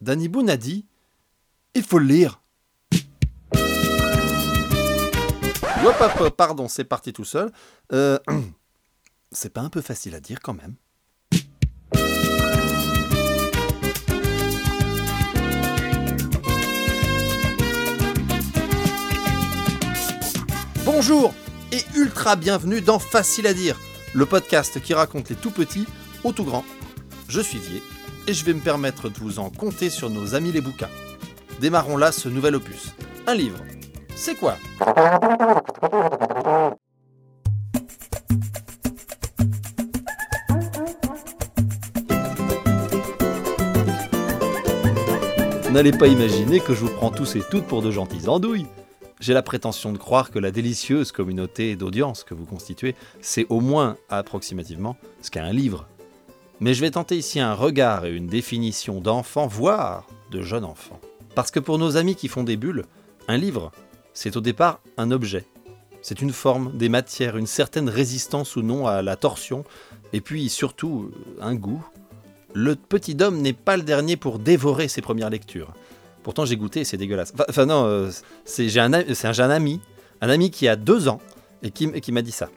Danny Boone a dit Il faut le lire. Hop, pardon, c'est parti tout seul. Euh, c'est pas un peu facile à dire quand même. Bonjour et ultra bienvenue dans Facile à dire, le podcast qui raconte les tout petits aux tout grands. Je suis Vier et je vais me permettre de vous en compter sur nos amis les bouquins. Démarrons là ce nouvel opus. Un livre. C'est quoi? N'allez pas imaginer que je vous prends tous et toutes pour de gentilles andouilles. J'ai la prétention de croire que la délicieuse communauté d'audience que vous constituez, c'est au moins approximativement ce qu'est un livre. Mais je vais tenter ici un regard et une définition d'enfant, voire de jeune enfant. Parce que pour nos amis qui font des bulles, un livre, c'est au départ un objet. C'est une forme, des matières, une certaine résistance ou non à la torsion, et puis surtout un goût. Le petit homme n'est pas le dernier pour dévorer ses premières lectures. Pourtant, j'ai goûté et c'est dégueulasse. Enfin, non, euh, c'est un, un jeune ami, un ami qui a deux ans et qui m'a dit ça.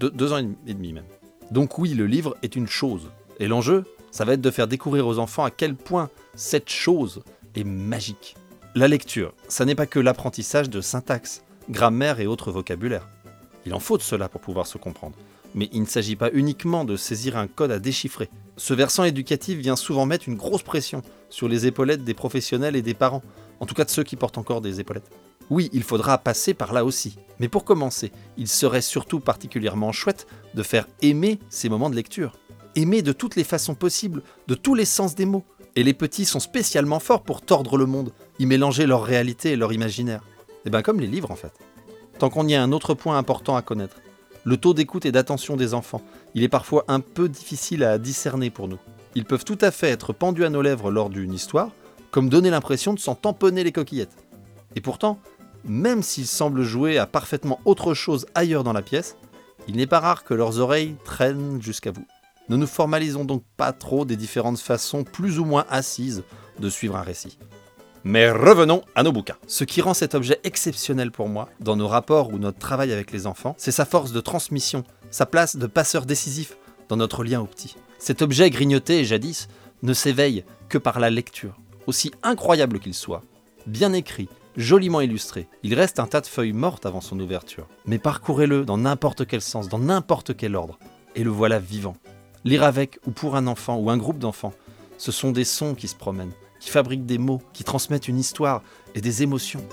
deux ans et demi même. Donc oui, le livre est une chose. Et l'enjeu, ça va être de faire découvrir aux enfants à quel point cette chose est magique. La lecture, ça n'est pas que l'apprentissage de syntaxe, grammaire et autres vocabulaires. Il en faut de cela pour pouvoir se comprendre. Mais il ne s'agit pas uniquement de saisir un code à déchiffrer. Ce versant éducatif vient souvent mettre une grosse pression sur les épaulettes des professionnels et des parents, en tout cas de ceux qui portent encore des épaulettes. Oui, il faudra passer par là aussi. Mais pour commencer, il serait surtout particulièrement chouette de faire aimer ces moments de lecture. Aimer de toutes les façons possibles, de tous les sens des mots. Et les petits sont spécialement forts pour tordre le monde, y mélanger leur réalité et leur imaginaire. Et eh bien comme les livres en fait. Tant qu'on y a un autre point important à connaître, le taux d'écoute et d'attention des enfants, il est parfois un peu difficile à discerner pour nous. Ils peuvent tout à fait être pendus à nos lèvres lors d'une histoire, comme donner l'impression de s'en tamponner les coquillettes. Et pourtant, même s'ils semblent jouer à parfaitement autre chose ailleurs dans la pièce, il n'est pas rare que leurs oreilles traînent jusqu'à vous. Ne nous formalisons donc pas trop des différentes façons plus ou moins assises de suivre un récit. Mais revenons à nos bouquins. Ce qui rend cet objet exceptionnel pour moi, dans nos rapports ou notre travail avec les enfants, c'est sa force de transmission, sa place de passeur décisif dans notre lien au petit. Cet objet grignoté jadis ne s'éveille que par la lecture, aussi incroyable qu'il soit. Bien écrit, joliment illustré, il reste un tas de feuilles mortes avant son ouverture. Mais parcourez-le dans n'importe quel sens, dans n'importe quel ordre, et le voilà vivant. Lire avec ou pour un enfant ou un groupe d'enfants, ce sont des sons qui se promènent, qui fabriquent des mots, qui transmettent une histoire et des émotions.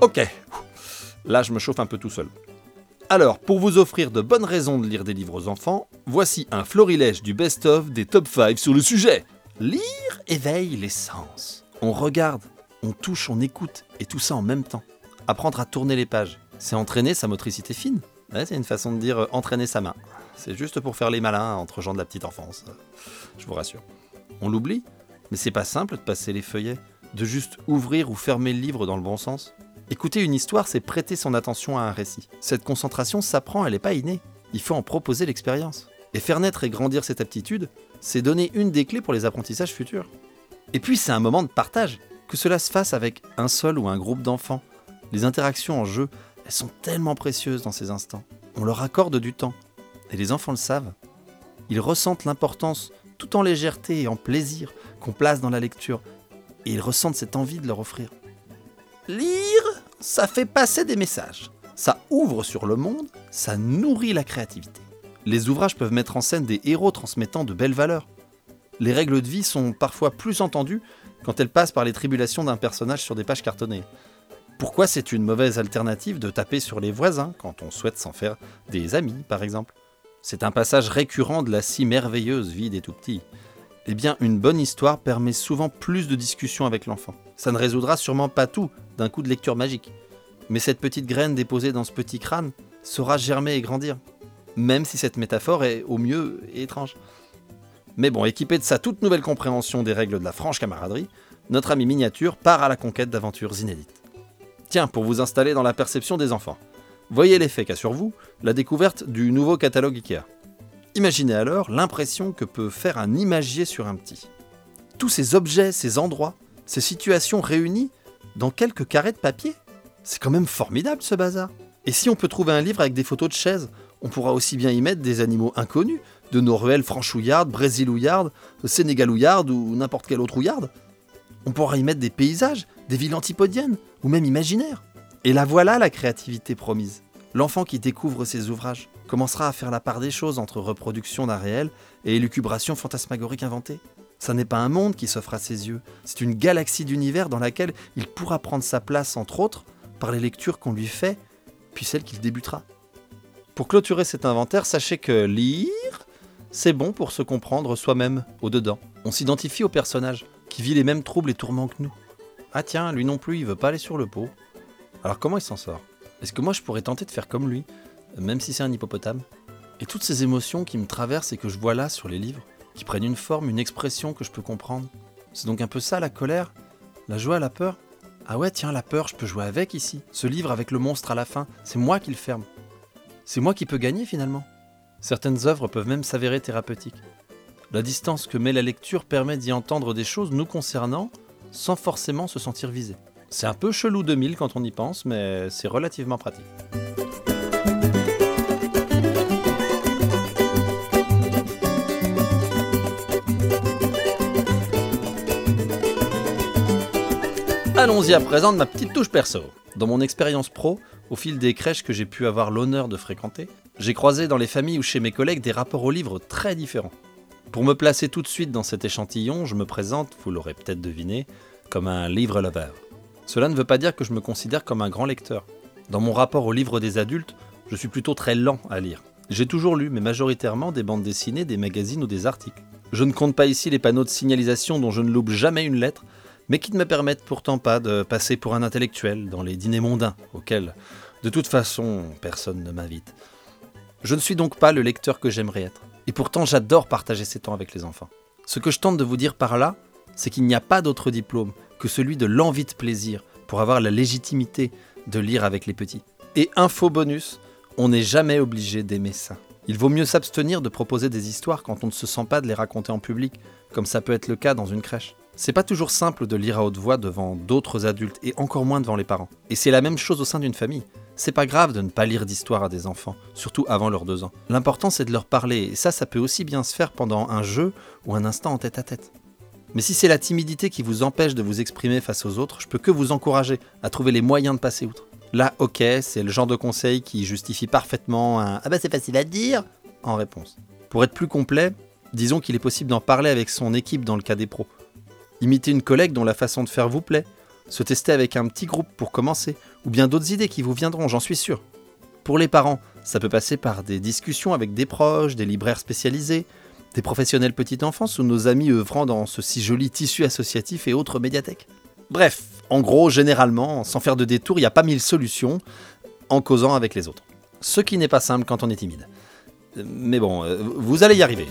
Ok, là je me chauffe un peu tout seul. Alors, pour vous offrir de bonnes raisons de lire des livres aux enfants, voici un florilège du best-of des top 5 sur le sujet. Lire éveille les sens. On regarde, on touche, on écoute, et tout ça en même temps. Apprendre à tourner les pages, c'est entraîner sa motricité fine. c'est une façon de dire euh, entraîner sa main. C'est juste pour faire les malins entre gens de la petite enfance. Je vous rassure. On l'oublie, mais c'est pas simple de passer les feuillets, de juste ouvrir ou fermer le livre dans le bon sens. Écouter une histoire, c'est prêter son attention à un récit. Cette concentration s'apprend, elle n'est pas innée. Il faut en proposer l'expérience. Et faire naître et grandir cette aptitude, c'est donner une des clés pour les apprentissages futurs. Et puis c'est un moment de partage, que cela se fasse avec un seul ou un groupe d'enfants. Les interactions en jeu, elles sont tellement précieuses dans ces instants. On leur accorde du temps. Et les enfants le savent. Ils ressentent l'importance, tout en légèreté et en plaisir, qu'on place dans la lecture. Et ils ressentent cette envie de leur offrir. Lire, ça fait passer des messages. Ça ouvre sur le monde, ça nourrit la créativité. Les ouvrages peuvent mettre en scène des héros transmettant de belles valeurs. Les règles de vie sont parfois plus entendues quand elles passent par les tribulations d'un personnage sur des pages cartonnées. Pourquoi c'est une mauvaise alternative de taper sur les voisins quand on souhaite s'en faire des amis, par exemple? C'est un passage récurrent de la si merveilleuse vie des tout-petits. Eh bien, une bonne histoire permet souvent plus de discussions avec l'enfant. Ça ne résoudra sûrement pas tout d'un coup de lecture magique. Mais cette petite graine déposée dans ce petit crâne saura germer et grandir. Même si cette métaphore est, au mieux, étrange. Mais bon, équipé de sa toute nouvelle compréhension des règles de la franche camaraderie, notre ami miniature part à la conquête d'aventures inédites. Tiens, pour vous installer dans la perception des enfants. Voyez l'effet qu'a sur vous la découverte du nouveau catalogue Ikea. Imaginez alors l'impression que peut faire un imagier sur un petit. Tous ces objets, ces endroits, ces situations réunies dans quelques carrés de papier. C'est quand même formidable ce bazar. Et si on peut trouver un livre avec des photos de chaises, on pourra aussi bien y mettre des animaux inconnus, de nos ruelles franchouillardes, brésilouillardes, sénégalouillardes ou n'importe quelle autre ouillarde. On pourra y mettre des paysages, des villes antipodiennes, ou même imaginaires. Et la voilà la créativité promise. L'enfant qui découvre ces ouvrages commencera à faire la part des choses entre reproduction d'un réel et élucubration fantasmagorique inventée. Ça n'est pas un monde qui s'offre à ses yeux, c'est une galaxie d'univers dans laquelle il pourra prendre sa place, entre autres, par les lectures qu'on lui fait, puis celles qu'il débutera. Pour clôturer cet inventaire, sachez que lire, c'est bon pour se comprendre soi-même au-dedans. On s'identifie au personnage, qui vit les mêmes troubles et tourments que nous. Ah tiens, lui non plus, il veut pas aller sur le pot. Alors comment il s'en sort? Est-ce que moi je pourrais tenter de faire comme lui, même si c'est un hippopotame? Et toutes ces émotions qui me traversent et que je vois là sur les livres, qui prennent une forme, une expression que je peux comprendre. C'est donc un peu ça la colère, la joie, la peur? Ah ouais, tiens, la peur, je peux jouer avec ici. Ce livre avec le monstre à la fin, c'est moi qui le ferme. C'est moi qui peux gagner finalement. Certaines œuvres peuvent même s'avérer thérapeutiques. La distance que met la lecture permet d'y entendre des choses nous concernant sans forcément se sentir visé. C'est un peu chelou 2000 quand on y pense, mais c'est relativement pratique. Allons-y à présent de ma petite touche perso. Dans mon expérience pro, au fil des crèches que j'ai pu avoir l'honneur de fréquenter, j'ai croisé dans les familles ou chez mes collègues des rapports aux livres très différents. Pour me placer tout de suite dans cet échantillon, je me présente, vous l'aurez peut-être deviné, comme un livre lover. Cela ne veut pas dire que je me considère comme un grand lecteur. Dans mon rapport aux livres des adultes, je suis plutôt très lent à lire. J'ai toujours lu, mais majoritairement des bandes dessinées, des magazines ou des articles. Je ne compte pas ici les panneaux de signalisation dont je ne loupe jamais une lettre, mais qui ne me permettent pourtant pas de passer pour un intellectuel dans les dîners mondains auxquels, de toute façon, personne ne m'invite. Je ne suis donc pas le lecteur que j'aimerais être. Et pourtant, j'adore partager ces temps avec les enfants. Ce que je tente de vous dire par là, c'est qu'il n'y a pas d'autre diplôme que celui de l'envie de plaisir pour avoir la légitimité de lire avec les petits. Et info bonus, on n'est jamais obligé d'aimer ça. Il vaut mieux s'abstenir de proposer des histoires quand on ne se sent pas de les raconter en public, comme ça peut être le cas dans une crèche. C'est pas toujours simple de lire à haute voix devant d'autres adultes et encore moins devant les parents. Et c'est la même chose au sein d'une famille. C'est pas grave de ne pas lire d'histoire à des enfants, surtout avant leurs deux ans. L'important c'est de leur parler, et ça, ça peut aussi bien se faire pendant un jeu ou un instant en tête à tête. Mais si c'est la timidité qui vous empêche de vous exprimer face aux autres, je peux que vous encourager à trouver les moyens de passer outre. Là, ok, c'est le genre de conseil qui justifie parfaitement un Ah bah c'est facile à dire en réponse. Pour être plus complet, disons qu'il est possible d'en parler avec son équipe dans le cas des pros. Imiter une collègue dont la façon de faire vous plaît. Se tester avec un petit groupe pour commencer. Ou bien d'autres idées qui vous viendront, j'en suis sûr. Pour les parents, ça peut passer par des discussions avec des proches, des libraires spécialisés, des professionnels petite enfance ou nos amis œuvrant dans ce si joli tissu associatif et autres médiathèques. Bref, en gros, généralement, sans faire de détour, il n'y a pas mille solutions en causant avec les autres. Ce qui n'est pas simple quand on est timide. Mais bon, euh, vous allez y arriver.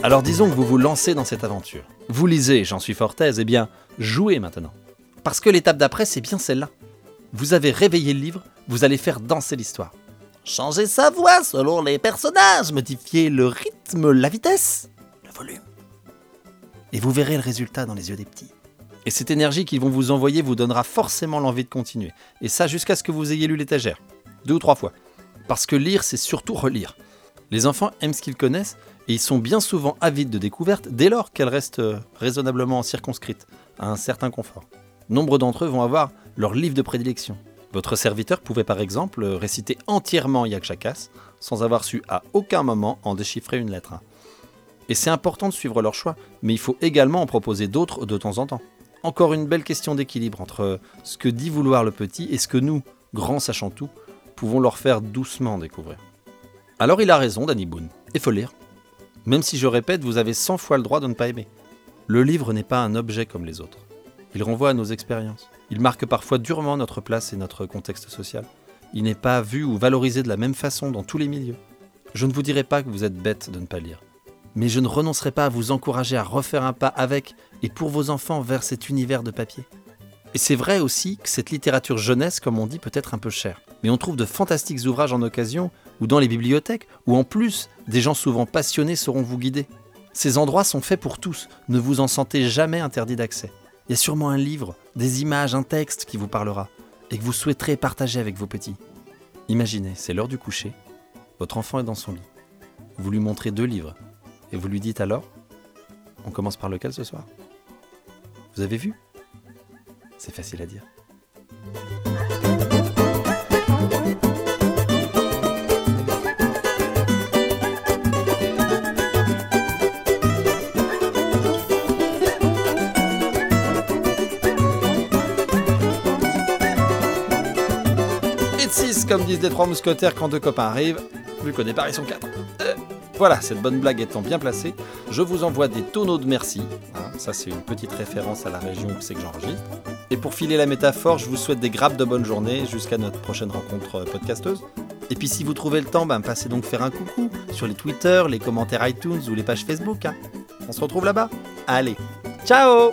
Alors disons que vous vous lancez dans cette aventure. Vous lisez, j'en suis fort aise, eh bien, jouez maintenant. Parce que l'étape d'après, c'est bien celle-là. Vous avez réveillé le livre, vous allez faire danser l'histoire. Changer sa voix selon les personnages, modifier le rythme, la vitesse, le volume. Et vous verrez le résultat dans les yeux des petits. Et cette énergie qu'ils vont vous envoyer vous donnera forcément l'envie de continuer. Et ça jusqu'à ce que vous ayez lu l'étagère. Deux ou trois fois. Parce que lire, c'est surtout relire. Les enfants aiment ce qu'ils connaissent et ils sont bien souvent avides de découvertes dès lors qu'elles restent euh, raisonnablement circonscrites à un certain confort. Nombre d'entre eux vont avoir leur livre de prédilection. Votre serviteur pouvait par exemple réciter entièrement Yakchakas sans avoir su à aucun moment en déchiffrer une lettre. Et c'est important de suivre leur choix, mais il faut également en proposer d'autres de temps en temps. Encore une belle question d'équilibre entre ce que dit vouloir le petit et ce que nous, grands sachant tout, pouvons leur faire doucement découvrir. Alors il a raison, Danny Boone. Il faut lire. Même si je répète, vous avez 100 fois le droit de ne pas aimer. Le livre n'est pas un objet comme les autres. Il renvoie à nos expériences. Il marque parfois durement notre place et notre contexte social. Il n'est pas vu ou valorisé de la même façon dans tous les milieux. Je ne vous dirai pas que vous êtes bête de ne pas lire. Mais je ne renoncerai pas à vous encourager à refaire un pas avec et pour vos enfants vers cet univers de papier. Et c'est vrai aussi que cette littérature jeunesse, comme on dit, peut être un peu chère. Mais on trouve de fantastiques ouvrages en occasion, ou dans les bibliothèques, où en plus, des gens souvent passionnés sauront vous guider. Ces endroits sont faits pour tous, ne vous en sentez jamais interdit d'accès. Il y a sûrement un livre, des images, un texte qui vous parlera, et que vous souhaiterez partager avec vos petits. Imaginez, c'est l'heure du coucher, votre enfant est dans son lit. Vous lui montrez deux livres, et vous lui dites alors On commence par lequel ce soir? Vous avez vu? C'est facile à dire. Comme disent les trois mousquetaires quand deux copains arrivent, vu est pas, ils sont quatre. Euh, voilà, cette bonne blague étant bien placée, je vous envoie des tonneaux de merci. Hein, ça, c'est une petite référence à la région où c'est que j'enregistre. Et pour filer la métaphore, je vous souhaite des grappes de bonne journée jusqu'à notre prochaine rencontre euh, podcasteuse. Et puis si vous trouvez le temps, ben, passez donc faire un coucou sur les Twitter, les commentaires iTunes ou les pages Facebook. hein. On se retrouve là-bas. Allez, ciao